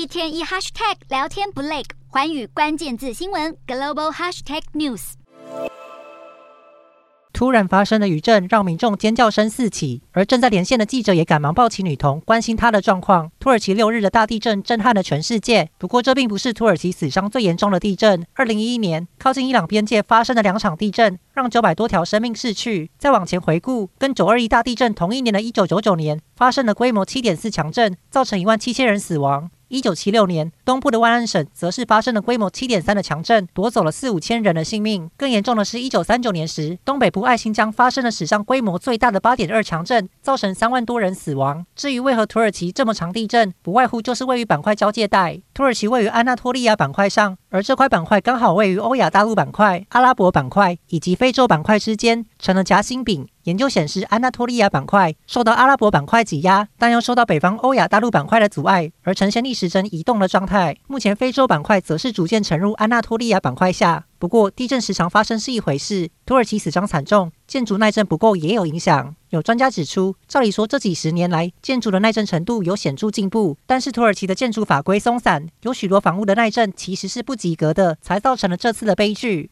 一天一 hashtag 聊天不累，环宇关键字新闻 global hashtag news。突然发生的余震让民众尖叫声四起，而正在连线的记者也赶忙抱起女童，关心她的状况。土耳其六日的大地震震撼了全世界，不过这并不是土耳其死伤最严重的地震。二零一一年，靠近伊朗边界发生的两场地震，让九百多条生命逝去。再往前回顾，跟九二一大地震同一年的一九九九年，发生了规模七点四强震，造成一万七千人死亡。一九七六年，东部的万安省则是发生了规模七点三的强震，夺走了四五千人的性命。更严重的是，一九三九年时，东北部爱新疆发生了史上规模最大的八点二强震，造成三万多人死亡。至于为何土耳其这么长地震，不外乎就是位于板块交界带。土耳其位于安纳托利亚板块上，而这块板块刚好位于欧亚大陆板块、阿拉伯板块以及非洲板块之间，成了夹心饼。研究显示，安纳托利亚板块受到阿拉伯板块挤压，但又受到北方欧亚大陆板块的阻碍，而呈现逆时针移动的状态。目前，非洲板块则是逐渐沉入安纳托利亚板块下。不过，地震时常发生是一回事，土耳其死伤惨重，建筑耐震不够也有影响。有专家指出，照理说这几十年来建筑的耐震程度有显著进步，但是土耳其的建筑法规松散，有许多房屋的耐震其实是不及格的，才造成了这次的悲剧。